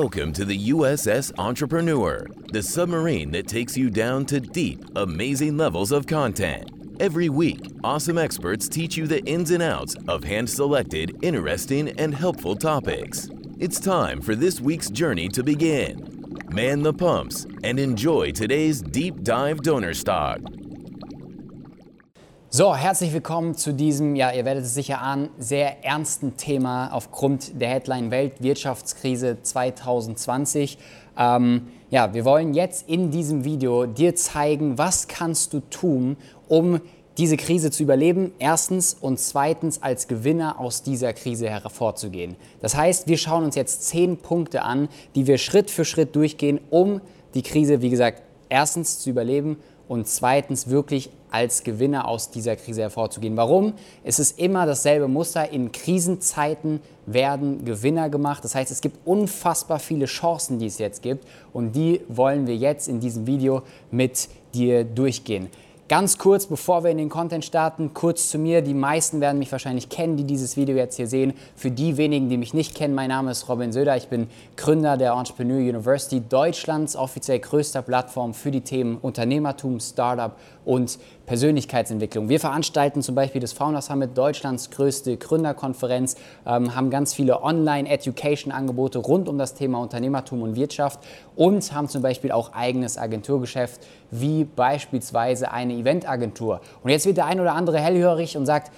Welcome to the USS Entrepreneur, the submarine that takes you down to deep, amazing levels of content. Every week, awesome experts teach you the ins and outs of hand selected, interesting, and helpful topics. It's time for this week's journey to begin. Man the pumps and enjoy today's deep dive donor stock. So, herzlich willkommen zu diesem, ja, ihr werdet es sicher ahnen, sehr ernsten Thema aufgrund der Headline Weltwirtschaftskrise 2020. Ähm, ja, wir wollen jetzt in diesem Video dir zeigen, was kannst du tun, um diese Krise zu überleben, erstens und zweitens als Gewinner aus dieser Krise hervorzugehen. Das heißt, wir schauen uns jetzt zehn Punkte an, die wir Schritt für Schritt durchgehen, um die Krise, wie gesagt, erstens zu überleben und zweitens wirklich als Gewinner aus dieser Krise hervorzugehen. Warum? Es ist immer dasselbe Muster. In Krisenzeiten werden Gewinner gemacht. Das heißt, es gibt unfassbar viele Chancen, die es jetzt gibt und die wollen wir jetzt in diesem Video mit dir durchgehen. Ganz kurz, bevor wir in den Content starten, kurz zu mir. Die meisten werden mich wahrscheinlich kennen, die dieses Video jetzt hier sehen. Für die wenigen, die mich nicht kennen, mein Name ist Robin Söder. Ich bin Gründer der Entrepreneur University, Deutschlands offiziell größter Plattform für die Themen Unternehmertum, Startup und Persönlichkeitsentwicklung. Wir veranstalten zum Beispiel das Founder Summit, Deutschlands größte Gründerkonferenz, ähm, haben ganz viele Online-Education-Angebote rund um das Thema Unternehmertum und Wirtschaft und haben zum Beispiel auch eigenes Agenturgeschäft, wie beispielsweise eine Eventagentur. Und jetzt wird der ein oder andere hellhörig und sagt,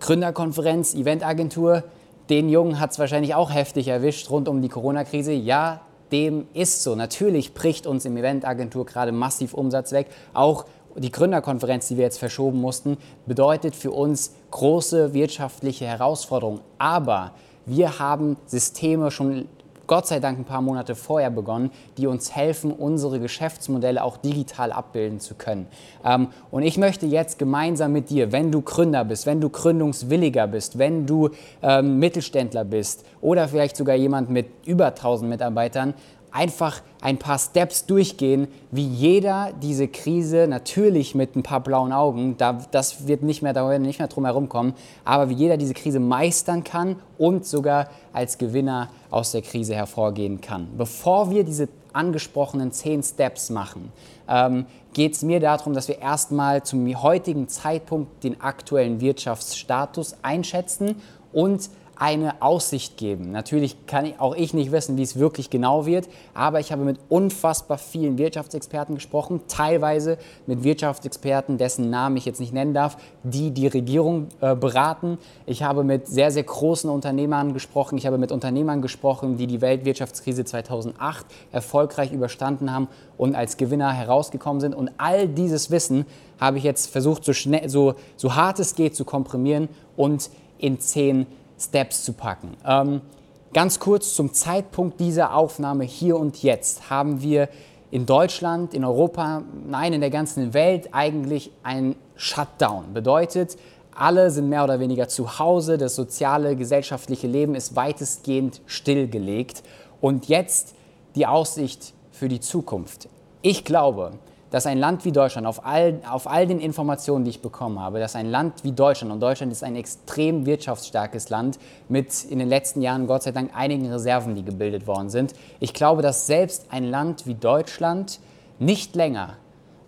Gründerkonferenz, Eventagentur, den Jungen hat es wahrscheinlich auch heftig erwischt rund um die Corona-Krise. Ja, dem ist so. Natürlich bricht uns im Eventagentur gerade massiv Umsatz weg. Auch die Gründerkonferenz, die wir jetzt verschoben mussten, bedeutet für uns große wirtschaftliche Herausforderungen. Aber wir haben Systeme schon Gott sei Dank ein paar Monate vorher begonnen, die uns helfen, unsere Geschäftsmodelle auch digital abbilden zu können. Ähm, und ich möchte jetzt gemeinsam mit dir, wenn du Gründer bist, wenn du gründungswilliger bist, wenn du ähm, Mittelständler bist oder vielleicht sogar jemand mit über 1000 Mitarbeitern, einfach ein paar Steps durchgehen, wie jeder diese Krise natürlich mit ein paar blauen Augen, da, das wird nicht mehr, da werden nicht mehr drum herum kommen, aber wie jeder diese Krise meistern kann und sogar als Gewinner aus der Krise hervorgehen kann. Bevor wir diese angesprochenen zehn Steps machen, ähm, geht es mir darum, dass wir erstmal zum heutigen Zeitpunkt den aktuellen Wirtschaftsstatus einschätzen und eine Aussicht geben. Natürlich kann auch ich nicht wissen, wie es wirklich genau wird, aber ich habe mit unfassbar vielen Wirtschaftsexperten gesprochen, teilweise mit Wirtschaftsexperten, dessen Namen ich jetzt nicht nennen darf, die die Regierung äh, beraten. Ich habe mit sehr, sehr großen Unternehmern gesprochen. Ich habe mit Unternehmern gesprochen, die die Weltwirtschaftskrise 2008 erfolgreich überstanden haben und als Gewinner herausgekommen sind. Und all dieses Wissen habe ich jetzt versucht, so, schnell, so, so hart es geht, zu komprimieren und in zehn Steps zu packen. Ähm, ganz kurz zum Zeitpunkt dieser Aufnahme hier und jetzt haben wir in Deutschland, in Europa, nein, in der ganzen Welt eigentlich ein Shutdown. Bedeutet, alle sind mehr oder weniger zu Hause, das soziale, gesellschaftliche Leben ist weitestgehend stillgelegt. Und jetzt die Aussicht für die Zukunft. Ich glaube, dass ein Land wie Deutschland, auf all, auf all den Informationen, die ich bekommen habe, dass ein Land wie Deutschland, und Deutschland ist ein extrem wirtschaftsstarkes Land mit in den letzten Jahren Gott sei Dank einigen Reserven, die gebildet worden sind, ich glaube, dass selbst ein Land wie Deutschland nicht länger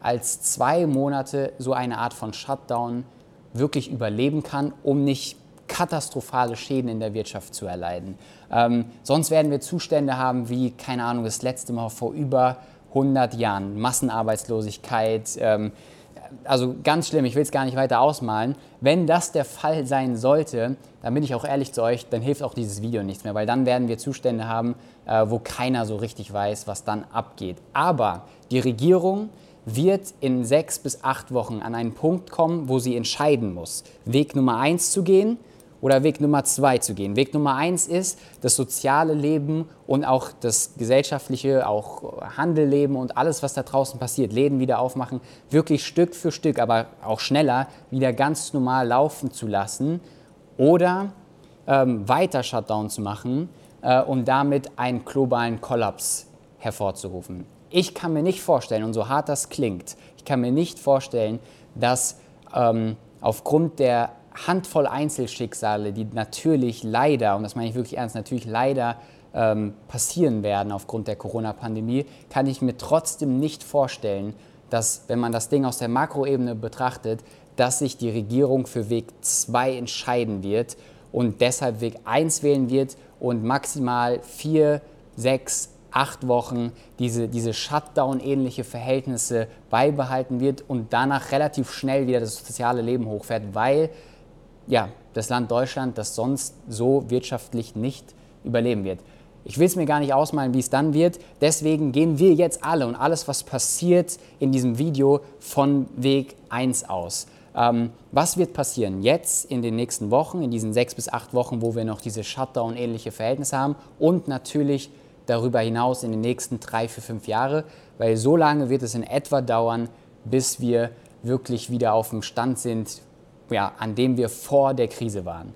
als zwei Monate so eine Art von Shutdown wirklich überleben kann, um nicht katastrophale Schäden in der Wirtschaft zu erleiden. Ähm, sonst werden wir Zustände haben wie, keine Ahnung, das letzte Mal vor über 100 Jahren. Massenarbeitslosigkeit, ähm, also ganz schlimm, ich will es gar nicht weiter ausmalen. Wenn das der Fall sein sollte, dann bin ich auch ehrlich zu euch, dann hilft auch dieses Video nichts mehr, weil dann werden wir Zustände haben, äh, wo keiner so richtig weiß, was dann abgeht. Aber die Regierung wird in sechs bis acht Wochen an einen Punkt kommen, wo sie entscheiden muss, Weg Nummer eins zu gehen oder Weg Nummer zwei zu gehen. Weg Nummer eins ist, das soziale Leben und auch das gesellschaftliche, auch Handelleben und alles, was da draußen passiert, Läden wieder aufmachen, wirklich Stück für Stück, aber auch schneller wieder ganz normal laufen zu lassen oder ähm, weiter Shutdown zu machen äh, und damit einen globalen Kollaps hervorzurufen. Ich kann mir nicht vorstellen, und so hart das klingt, ich kann mir nicht vorstellen, dass ähm, aufgrund der Handvoll Einzelschicksale, die natürlich leider, und das meine ich wirklich ernst, natürlich leider ähm, passieren werden aufgrund der Corona-Pandemie, kann ich mir trotzdem nicht vorstellen, dass, wenn man das Ding aus der Makroebene betrachtet, dass sich die Regierung für Weg 2 entscheiden wird und deshalb Weg 1 wählen wird und maximal vier, sechs, acht Wochen diese, diese Shutdown-ähnliche Verhältnisse beibehalten wird und danach relativ schnell wieder das soziale Leben hochfährt, weil ja, das Land Deutschland das sonst so wirtschaftlich nicht überleben wird. Ich will es mir gar nicht ausmalen, wie es dann wird. Deswegen gehen wir jetzt alle und alles, was passiert in diesem Video, von Weg 1 aus. Ähm, was wird passieren jetzt in den nächsten Wochen, in diesen sechs bis acht Wochen, wo wir noch diese Shutdown-ähnliche Verhältnisse haben und natürlich darüber hinaus in den nächsten drei, vier, fünf Jahre, weil so lange wird es in etwa dauern, bis wir wirklich wieder auf dem Stand sind, ja, an dem wir vor der Krise waren.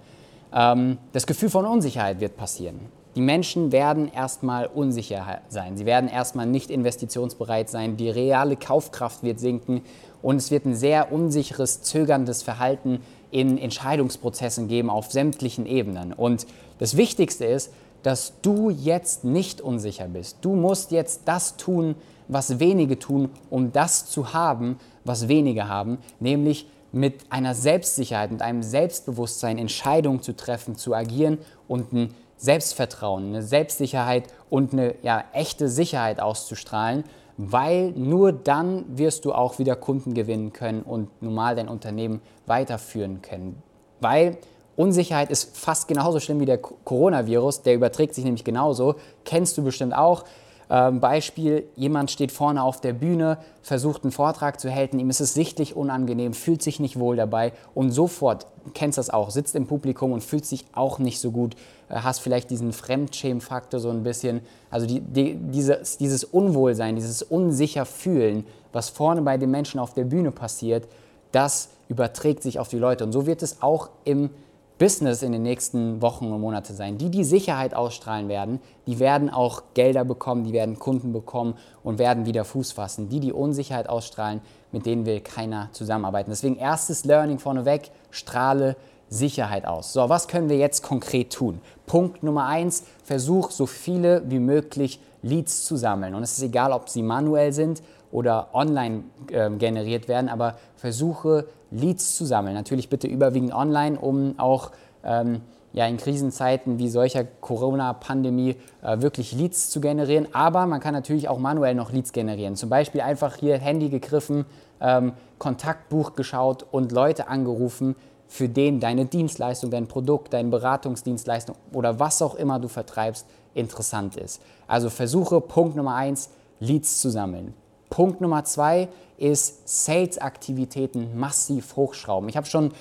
Ähm, das Gefühl von Unsicherheit wird passieren. Die Menschen werden erstmal unsicher sein. Sie werden erstmal nicht investitionsbereit sein. Die reale Kaufkraft wird sinken und es wird ein sehr unsicheres, zögerndes Verhalten in Entscheidungsprozessen geben auf sämtlichen Ebenen. Und das Wichtigste ist, dass du jetzt nicht unsicher bist. Du musst jetzt das tun, was wenige tun, um das zu haben, was wenige haben, nämlich mit einer Selbstsicherheit, mit einem Selbstbewusstsein Entscheidungen zu treffen, zu agieren und ein Selbstvertrauen, eine Selbstsicherheit und eine ja, echte Sicherheit auszustrahlen, weil nur dann wirst du auch wieder Kunden gewinnen können und normal dein Unternehmen weiterführen können. Weil Unsicherheit ist fast genauso schlimm wie der Coronavirus, der überträgt sich nämlich genauso, kennst du bestimmt auch. Ähm, Beispiel, jemand steht vorne auf der Bühne, versucht einen Vortrag zu halten, ihm ist es sichtlich unangenehm, fühlt sich nicht wohl dabei und sofort, kennst das auch, sitzt im Publikum und fühlt sich auch nicht so gut, äh, hast vielleicht diesen Fremdschämen-Faktor so ein bisschen, also die, die, dieses, dieses Unwohlsein, dieses unsicher Fühlen, was vorne bei den Menschen auf der Bühne passiert, das überträgt sich auf die Leute. Und so wird es auch im Business in den nächsten Wochen und Monaten sein. Die, die Sicherheit ausstrahlen werden, die werden auch Gelder bekommen, die werden Kunden bekommen und werden wieder Fuß fassen. Die, die Unsicherheit ausstrahlen, mit denen will keiner zusammenarbeiten. Deswegen erstes Learning vorneweg, strahle Sicherheit aus. So, was können wir jetzt konkret tun? Punkt Nummer eins, versuch so viele wie möglich Leads zu sammeln. Und es ist egal, ob sie manuell sind oder online äh, generiert werden, aber versuche Leads zu sammeln. Natürlich bitte überwiegend online, um auch ähm, ja, in Krisenzeiten wie solcher Corona-Pandemie äh, wirklich Leads zu generieren. Aber man kann natürlich auch manuell noch Leads generieren. Zum Beispiel einfach hier Handy gegriffen, ähm, Kontaktbuch geschaut und Leute angerufen, für den deine Dienstleistung, dein Produkt, deine Beratungsdienstleistung oder was auch immer du vertreibst, interessant ist. Also versuche Punkt Nummer eins, Leads zu sammeln. Punkt Nummer zwei ist Sales-Aktivitäten massiv hochschrauben. Ich habe schon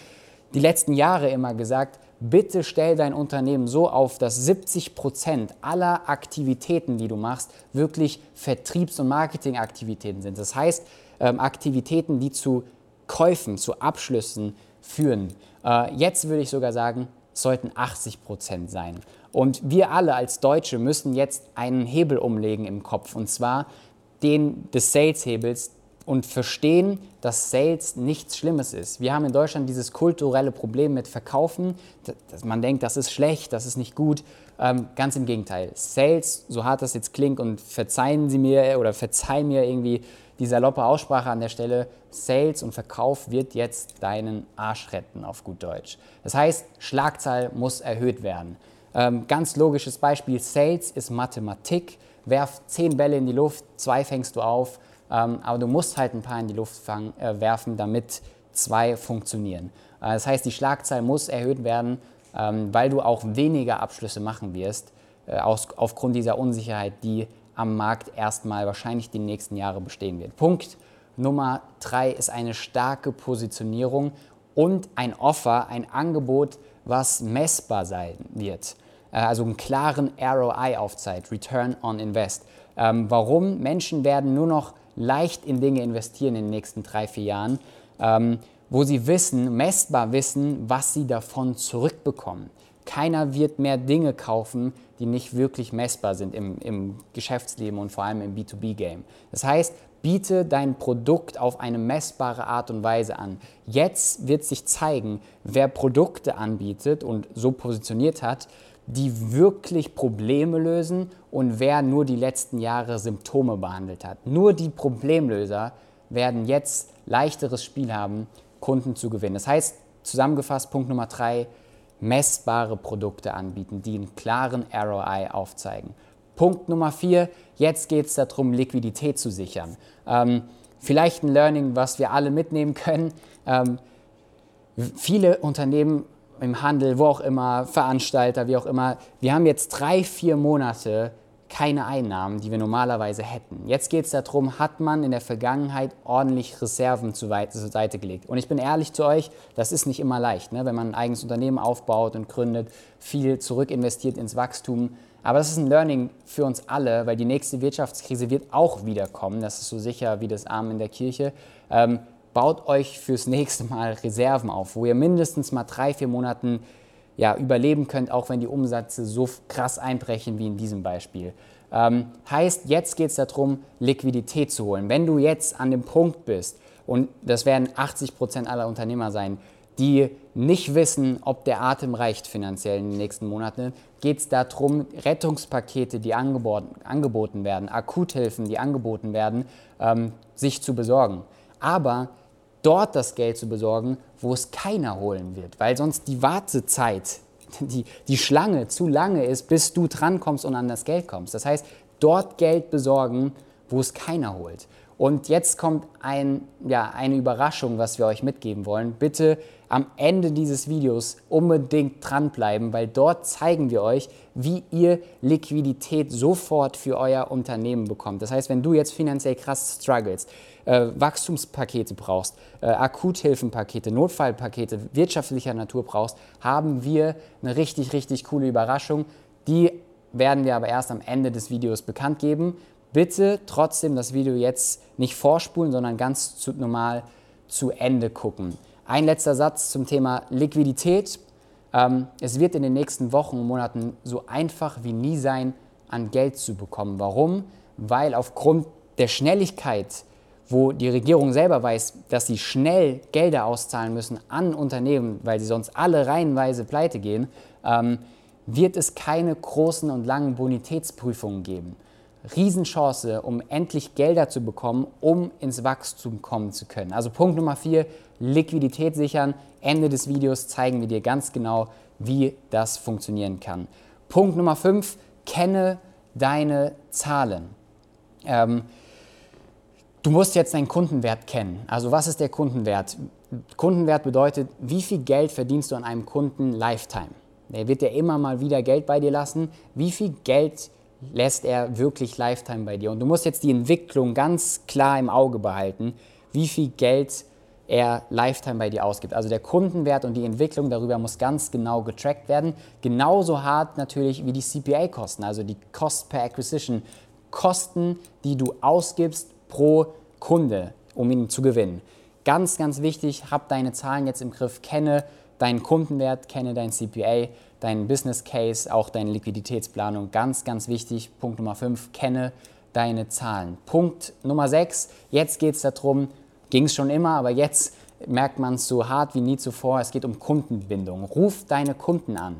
die letzten Jahre immer gesagt, bitte stell dein Unternehmen so auf, dass 70 Prozent aller Aktivitäten, die du machst, wirklich Vertriebs- und Marketingaktivitäten sind. Das heißt, ähm, Aktivitäten, die zu Käufen, zu Abschlüssen führen. Äh, jetzt würde ich sogar sagen, sollten 80 Prozent sein. Und wir alle als Deutsche müssen jetzt einen Hebel umlegen im Kopf, und zwar den des Sales-Hebels und verstehen, dass Sales nichts Schlimmes ist. Wir haben in Deutschland dieses kulturelle Problem mit Verkaufen, dass man denkt, das ist schlecht, das ist nicht gut. Ähm, ganz im Gegenteil. Sales, so hart das jetzt klingt, und verzeihen Sie mir oder verzeihen mir irgendwie die saloppe Aussprache an der Stelle, Sales und Verkauf wird jetzt deinen Arsch retten, auf gut Deutsch. Das heißt, Schlagzahl muss erhöht werden. Ähm, ganz logisches Beispiel, Sales ist Mathematik. Werf zehn Bälle in die Luft, zwei fängst du auf, ähm, aber du musst halt ein paar in die Luft fang, äh, werfen, damit zwei funktionieren. Äh, das heißt, die Schlagzahl muss erhöht werden, ähm, weil du auch weniger Abschlüsse machen wirst, äh, aus, aufgrund dieser Unsicherheit, die am Markt erstmal wahrscheinlich die nächsten Jahre bestehen wird. Punkt Nummer drei ist eine starke Positionierung und ein Offer, ein Angebot, was messbar sein wird. Äh, also einen klaren ROI aufzeigt, Return on Invest. Ähm, warum? Menschen werden nur noch leicht in Dinge investieren in den nächsten drei, vier Jahren, ähm, wo sie wissen, messbar wissen, was sie davon zurückbekommen. Keiner wird mehr Dinge kaufen, die nicht wirklich messbar sind im, im Geschäftsleben und vor allem im B2B-Game. Das heißt, biete dein Produkt auf eine messbare Art und Weise an. Jetzt wird sich zeigen, wer Produkte anbietet und so positioniert hat, die wirklich Probleme lösen und wer nur die letzten Jahre Symptome behandelt hat. Nur die Problemlöser werden jetzt leichteres Spiel haben, Kunden zu gewinnen. Das heißt, zusammengefasst, Punkt Nummer drei, messbare Produkte anbieten, die einen klaren ROI aufzeigen. Punkt Nummer vier, jetzt geht es darum, Liquidität zu sichern. Ähm, vielleicht ein Learning, was wir alle mitnehmen können. Ähm, viele Unternehmen im Handel, wo auch immer, Veranstalter, wie auch immer, wir haben jetzt drei, vier Monate keine Einnahmen, die wir normalerweise hätten. Jetzt geht es darum, hat man in der Vergangenheit ordentlich Reserven zur Seite gelegt. Und ich bin ehrlich zu euch, das ist nicht immer leicht, ne? wenn man ein eigenes Unternehmen aufbaut und gründet, viel zurückinvestiert ins Wachstum. Aber das ist ein Learning für uns alle, weil die nächste Wirtschaftskrise wird auch wiederkommen. Das ist so sicher wie das Arm in der Kirche. Ähm, baut euch fürs nächste Mal Reserven auf, wo ihr mindestens mal drei, vier Monaten ja, überleben könnt, auch wenn die Umsätze so krass einbrechen wie in diesem Beispiel. Ähm, heißt, jetzt geht es darum, Liquidität zu holen. Wenn du jetzt an dem Punkt bist, und das werden 80 Prozent aller Unternehmer sein, die nicht wissen, ob der Atem reicht finanziell in den nächsten Monaten, geht es darum, Rettungspakete, die angeboten, angeboten werden, Akuthilfen, die angeboten werden, ähm, sich zu besorgen. Aber dort das Geld zu besorgen, wo es keiner holen wird, weil sonst die Wartezeit, die, die Schlange zu lange ist, bis du drankommst und an das Geld kommst. Das heißt, dort Geld besorgen, wo es keiner holt. Und jetzt kommt ein, ja, eine Überraschung, was wir euch mitgeben wollen. Bitte am Ende dieses Videos unbedingt dranbleiben, weil dort zeigen wir euch, wie ihr Liquidität sofort für euer Unternehmen bekommt. Das heißt, wenn du jetzt finanziell krass struggles, äh, Wachstumspakete brauchst, äh, Akuthilfenpakete, Notfallpakete wirtschaftlicher Natur brauchst, haben wir eine richtig, richtig coole Überraschung. Die werden wir aber erst am Ende des Videos bekannt geben. Bitte trotzdem das Video jetzt nicht vorspulen, sondern ganz normal zu Ende gucken. Ein letzter Satz zum Thema Liquidität. Ähm, es wird in den nächsten Wochen und Monaten so einfach wie nie sein, an Geld zu bekommen. Warum? Weil aufgrund der Schnelligkeit wo die Regierung selber weiß, dass sie schnell Gelder auszahlen müssen an Unternehmen, weil sie sonst alle reihenweise pleite gehen, ähm, wird es keine großen und langen Bonitätsprüfungen geben. Riesenchance, um endlich Gelder zu bekommen, um ins Wachstum kommen zu können. Also Punkt Nummer vier, Liquidität sichern. Ende des Videos zeigen wir dir ganz genau, wie das funktionieren kann. Punkt Nummer fünf, kenne deine Zahlen. Ähm, Du musst jetzt deinen Kundenwert kennen. Also was ist der Kundenwert? Kundenwert bedeutet, wie viel Geld verdienst du an einem Kunden Lifetime? Der wird ja immer mal wieder Geld bei dir lassen. Wie viel Geld lässt er wirklich Lifetime bei dir? Und du musst jetzt die Entwicklung ganz klar im Auge behalten, wie viel Geld er Lifetime bei dir ausgibt. Also der Kundenwert und die Entwicklung darüber muss ganz genau getrackt werden. Genauso hart natürlich wie die CPA-Kosten, also die Cost per Acquisition. Kosten, die du ausgibst pro Kunde, um ihn zu gewinnen. Ganz, ganz wichtig, hab deine Zahlen jetzt im Griff, kenne deinen Kundenwert, kenne dein CPA, deinen Business Case, auch deine Liquiditätsplanung. Ganz, ganz wichtig. Punkt Nummer 5, kenne deine Zahlen. Punkt Nummer 6, jetzt geht es darum, ging es schon immer, aber jetzt merkt man es so hart wie nie zuvor, es geht um Kundenbindung. Ruf deine Kunden an.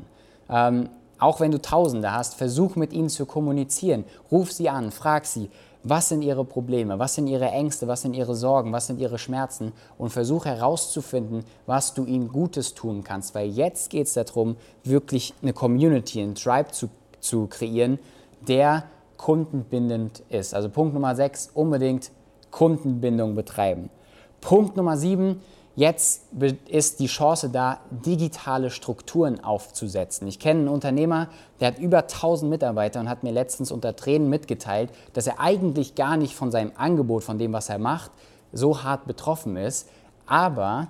Ähm, auch wenn du Tausende hast, versuch mit ihnen zu kommunizieren. Ruf sie an, frag sie, was sind ihre Probleme, was sind ihre Ängste, was sind ihre Sorgen, was sind ihre Schmerzen und versuche herauszufinden, was du ihnen Gutes tun kannst. Weil jetzt geht es darum, wirklich eine Community, einen Tribe zu, zu kreieren, der kundenbindend ist. Also Punkt Nummer 6, unbedingt Kundenbindung betreiben. Punkt Nummer 7, Jetzt ist die Chance da, digitale Strukturen aufzusetzen. Ich kenne einen Unternehmer, der hat über 1000 Mitarbeiter und hat mir letztens unter Tränen mitgeteilt, dass er eigentlich gar nicht von seinem Angebot, von dem, was er macht, so hart betroffen ist. Aber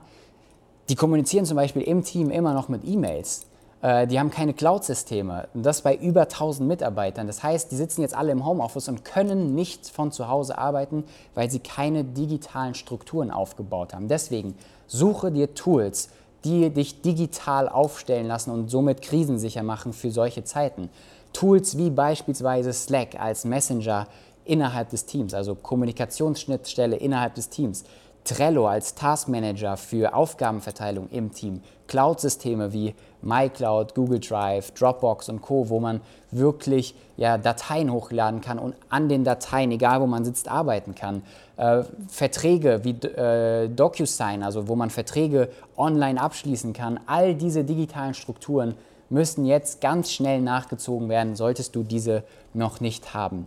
die kommunizieren zum Beispiel im Team immer noch mit E-Mails. Äh, die haben keine Cloud-Systeme. Und das bei über 1000 Mitarbeitern. Das heißt, die sitzen jetzt alle im Homeoffice und können nicht von zu Hause arbeiten, weil sie keine digitalen Strukturen aufgebaut haben. Deswegen suche dir Tools, die dich digital aufstellen lassen und somit krisensicher machen für solche Zeiten. Tools wie beispielsweise Slack als Messenger innerhalb des Teams, also Kommunikationsschnittstelle innerhalb des Teams. Trello als Taskmanager für Aufgabenverteilung im Team, Cloud-Systeme wie MyCloud, Google Drive, Dropbox und Co., wo man wirklich ja, Dateien hochladen kann und an den Dateien, egal wo man sitzt, arbeiten kann. Äh, Verträge wie äh, DocuSign, also wo man Verträge online abschließen kann. All diese digitalen Strukturen müssen jetzt ganz schnell nachgezogen werden, solltest du diese noch nicht haben.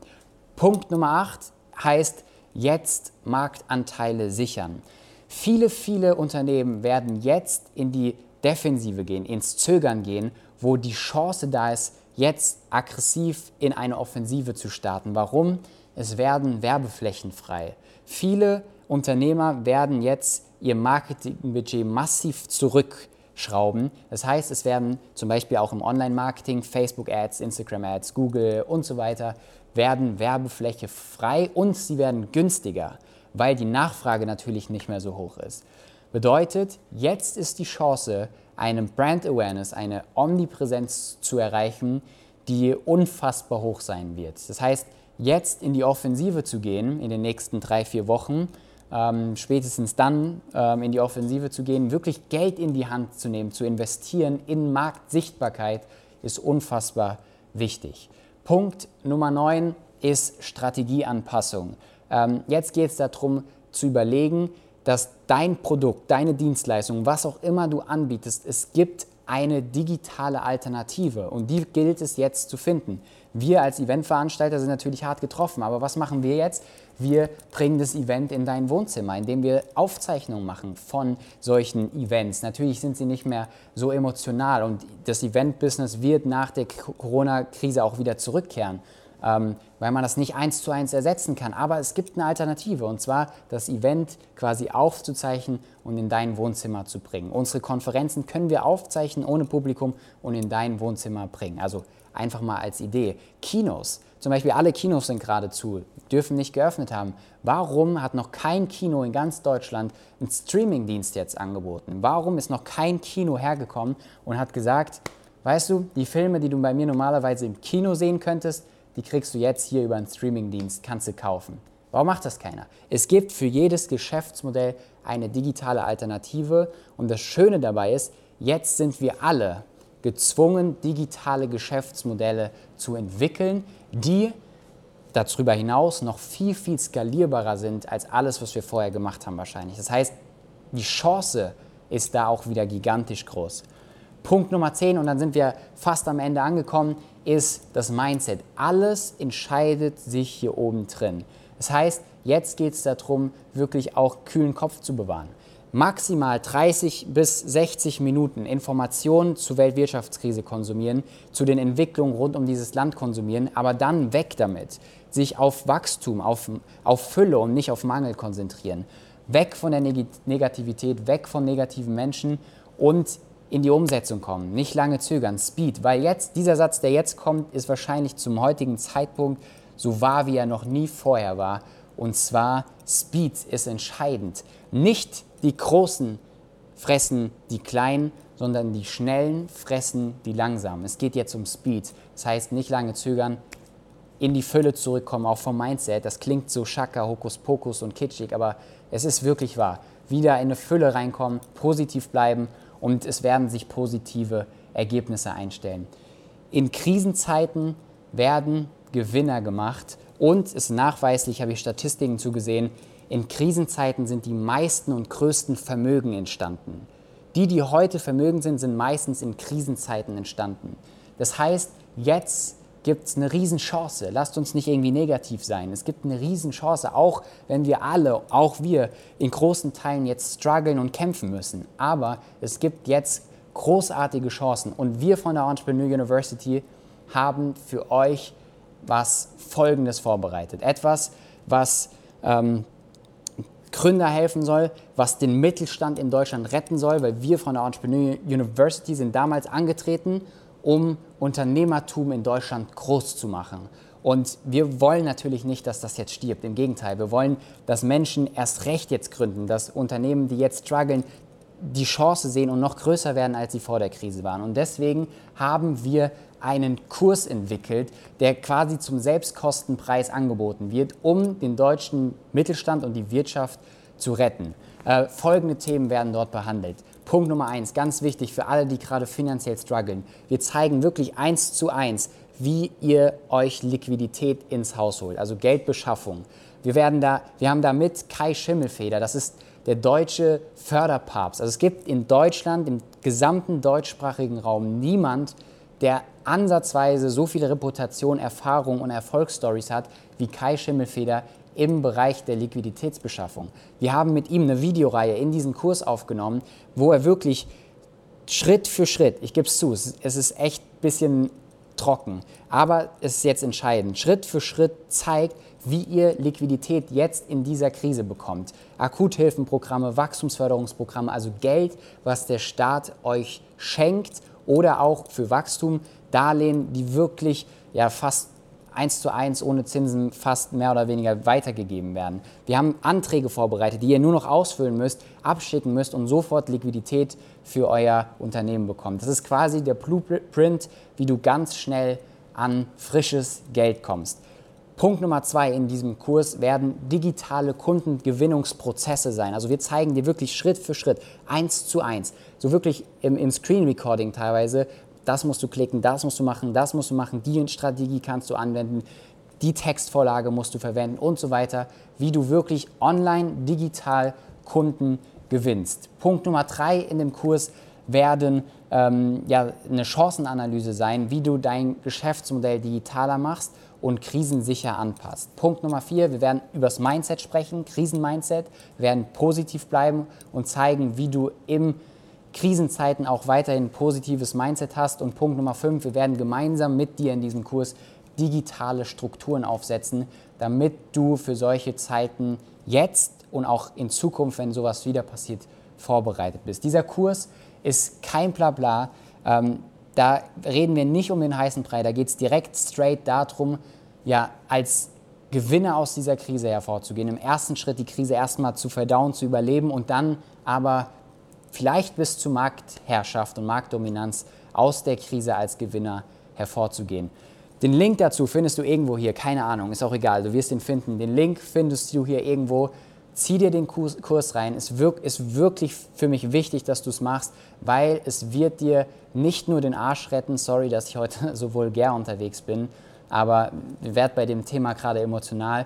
Punkt Nummer 8 heißt, jetzt Marktanteile sichern. Viele, viele Unternehmen werden jetzt in die Defensive gehen, ins Zögern gehen, wo die Chance da ist, jetzt aggressiv in eine Offensive zu starten. Warum? Es werden Werbeflächen frei. Viele Unternehmer werden jetzt ihr Marketingbudget massiv zurückschrauben. Das heißt, es werden zum Beispiel auch im Online-Marketing, Facebook-Ads, Instagram-Ads, Google und so weiter, werden Werbefläche frei und sie werden günstiger, weil die Nachfrage natürlich nicht mehr so hoch ist. Bedeutet, jetzt ist die Chance, eine Brand Awareness, eine Omnipräsenz zu erreichen, die unfassbar hoch sein wird. Das heißt, jetzt in die Offensive zu gehen in den nächsten drei, vier Wochen, ähm, spätestens dann ähm, in die Offensive zu gehen, wirklich Geld in die Hand zu nehmen, zu investieren in Marktsichtbarkeit, ist unfassbar wichtig. Punkt Nummer 9 ist Strategieanpassung. Ähm, jetzt geht es darum zu überlegen, dass dein Produkt, deine Dienstleistung, was auch immer du anbietest, es gibt eine digitale Alternative und die gilt es jetzt zu finden. Wir als Eventveranstalter sind natürlich hart getroffen, aber was machen wir jetzt? Wir bringen das Event in dein Wohnzimmer, indem wir Aufzeichnungen machen von solchen Events. Natürlich sind sie nicht mehr so emotional und das Event-Business wird nach der Corona-Krise auch wieder zurückkehren ähm, weil man das nicht eins zu eins ersetzen kann. Aber es gibt eine Alternative und zwar das Event quasi aufzuzeichnen und in dein Wohnzimmer zu bringen. Unsere Konferenzen können wir aufzeichnen ohne Publikum und in dein Wohnzimmer bringen. Also einfach mal als Idee. Kinos, zum Beispiel alle Kinos sind gerade zu, dürfen nicht geöffnet haben. Warum hat noch kein Kino in ganz Deutschland einen Streamingdienst jetzt angeboten? Warum ist noch kein Kino hergekommen und hat gesagt, weißt du, die Filme, die du bei mir normalerweise im Kino sehen könntest, die kriegst du jetzt hier über einen Streamingdienst, kannst du kaufen. Warum macht das keiner? Es gibt für jedes Geschäftsmodell eine digitale Alternative und das Schöne dabei ist, jetzt sind wir alle gezwungen, digitale Geschäftsmodelle zu entwickeln, die darüber hinaus noch viel, viel skalierbarer sind als alles, was wir vorher gemacht haben wahrscheinlich. Das heißt, die Chance ist da auch wieder gigantisch groß. Punkt Nummer 10, und dann sind wir fast am Ende angekommen, ist das Mindset. Alles entscheidet sich hier oben drin. Das heißt, jetzt geht es darum, wirklich auch kühlen Kopf zu bewahren. Maximal 30 bis 60 Minuten Informationen zur Weltwirtschaftskrise konsumieren, zu den Entwicklungen rund um dieses Land konsumieren, aber dann weg damit. Sich auf Wachstum, auf, auf Fülle und nicht auf Mangel konzentrieren. Weg von der Negativität, weg von negativen Menschen und in die Umsetzung kommen, nicht lange zögern, Speed, weil jetzt dieser Satz, der jetzt kommt, ist wahrscheinlich zum heutigen Zeitpunkt so wahr, wie er noch nie vorher war. Und zwar Speed ist entscheidend. Nicht die Großen fressen die Kleinen, sondern die Schnellen fressen die Langsamen. Es geht jetzt um Speed. Das heißt, nicht lange zögern, in die Fülle zurückkommen, auch vom Mindset. Das klingt so Schaka, Hokuspokus und kitschig, aber es ist wirklich wahr. Wieder in eine Fülle reinkommen, positiv bleiben und es werden sich positive Ergebnisse einstellen. In Krisenzeiten werden Gewinner gemacht und es ist nachweislich, habe ich Statistiken zugesehen, in Krisenzeiten sind die meisten und größten Vermögen entstanden. Die, die heute vermögend sind, sind meistens in Krisenzeiten entstanden. Das heißt, jetzt gibt es eine Riesenchance. Lasst uns nicht irgendwie negativ sein. Es gibt eine Riesenchance, auch wenn wir alle, auch wir in großen Teilen jetzt strugglen und kämpfen müssen. Aber es gibt jetzt großartige Chancen und wir von der Entrepreneur University haben für euch was Folgendes vorbereitet. Etwas, was ähm, Gründer helfen soll, was den Mittelstand in Deutschland retten soll, weil wir von der Entrepreneur University sind damals angetreten um Unternehmertum in Deutschland groß zu machen. Und wir wollen natürlich nicht, dass das jetzt stirbt. Im Gegenteil, wir wollen, dass Menschen erst recht jetzt gründen, dass Unternehmen, die jetzt strugglen, die Chance sehen und noch größer werden, als sie vor der Krise waren. Und deswegen haben wir einen Kurs entwickelt, der quasi zum Selbstkostenpreis angeboten wird, um den deutschen Mittelstand und die Wirtschaft zu retten. Äh, folgende Themen werden dort behandelt. Punkt Nummer eins, ganz wichtig für alle, die gerade finanziell strugglen. Wir zeigen wirklich eins zu eins, wie ihr euch Liquidität ins Haus holt, also Geldbeschaffung. Wir, werden da, wir haben da mit Kai Schimmelfeder, das ist der deutsche Förderpapst. Also es gibt in Deutschland, im gesamten deutschsprachigen Raum niemand, der ansatzweise so viel Reputation, Erfahrung und Erfolgsstories hat wie Kai Schimmelfeder im Bereich der Liquiditätsbeschaffung. Wir haben mit ihm eine Videoreihe in diesen Kurs aufgenommen, wo er wirklich Schritt für Schritt, ich gebe es zu, es ist echt ein bisschen trocken, aber es ist jetzt entscheidend, Schritt für Schritt zeigt, wie ihr Liquidität jetzt in dieser Krise bekommt. Akuthilfenprogramme, Wachstumsförderungsprogramme, also Geld, was der Staat euch schenkt oder auch für Wachstum Darlehen, die wirklich ja fast eins zu eins ohne Zinsen fast mehr oder weniger weitergegeben werden. Wir haben Anträge vorbereitet, die ihr nur noch ausfüllen müsst, abschicken müsst und sofort Liquidität für euer Unternehmen bekommt. Das ist quasi der Blueprint, wie du ganz schnell an frisches Geld kommst. Punkt Nummer zwei in diesem Kurs werden digitale Kundengewinnungsprozesse sein. Also wir zeigen dir wirklich Schritt für Schritt, eins zu eins, so wirklich im, im Screen Recording teilweise, das musst du klicken, das musst du machen, das musst du machen, die Strategie kannst du anwenden, die Textvorlage musst du verwenden und so weiter, wie du wirklich online, digital Kunden gewinnst. Punkt Nummer drei in dem Kurs werden ähm, ja, eine Chancenanalyse sein, wie du dein Geschäftsmodell digitaler machst und krisensicher anpasst. Punkt Nummer vier, wir werden über das Mindset sprechen, Krisenmindset, werden positiv bleiben und zeigen, wie du im Krisenzeiten auch weiterhin positives Mindset hast. Und Punkt Nummer fünf, wir werden gemeinsam mit dir in diesem Kurs digitale Strukturen aufsetzen, damit du für solche Zeiten jetzt und auch in Zukunft, wenn sowas wieder passiert, vorbereitet bist. Dieser Kurs ist kein Blabla. Ähm, da reden wir nicht um den heißen Brei, da geht es direkt straight darum, ja, als Gewinner aus dieser Krise hervorzugehen. Im ersten Schritt die Krise erstmal zu verdauen, zu überleben und dann aber vielleicht bis zu Marktherrschaft und Marktdominanz aus der Krise als Gewinner hervorzugehen. Den Link dazu findest du irgendwo hier, keine Ahnung, ist auch egal, du wirst ihn finden. Den Link findest du hier irgendwo. Zieh dir den Kurs, Kurs rein. Es wirk, ist wirklich für mich wichtig, dass du es machst, weil es wird dir nicht nur den Arsch retten. Sorry, dass ich heute so vulgär unterwegs bin, aber ich werde bei dem Thema gerade emotional.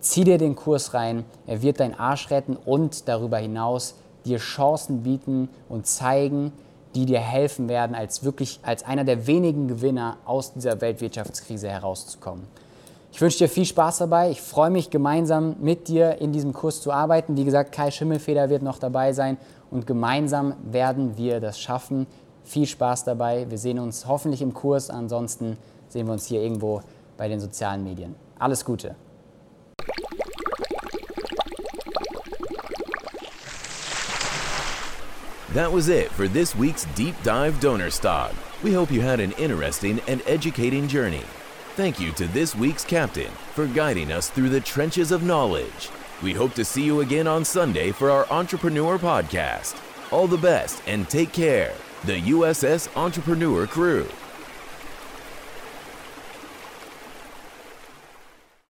Zieh dir den Kurs rein, er wird deinen Arsch retten und darüber hinaus dir Chancen bieten und zeigen, die dir helfen werden, als wirklich als einer der wenigen Gewinner aus dieser Weltwirtschaftskrise herauszukommen. Ich wünsche dir viel Spaß dabei. Ich freue mich gemeinsam mit dir in diesem Kurs zu arbeiten. Wie gesagt, Kai Schimmelfeder wird noch dabei sein und gemeinsam werden wir das schaffen. Viel Spaß dabei. Wir sehen uns hoffentlich im Kurs. Ansonsten sehen wir uns hier irgendwo bei den sozialen Medien. Alles Gute. That was it for this week's Deep Dive Donor Stock. We hope you had an interesting and educating journey. Thank you to this week's captain for guiding us through the trenches of knowledge. We hope to see you again on Sunday for our Entrepreneur Podcast. All the best and take care. The USS Entrepreneur Crew.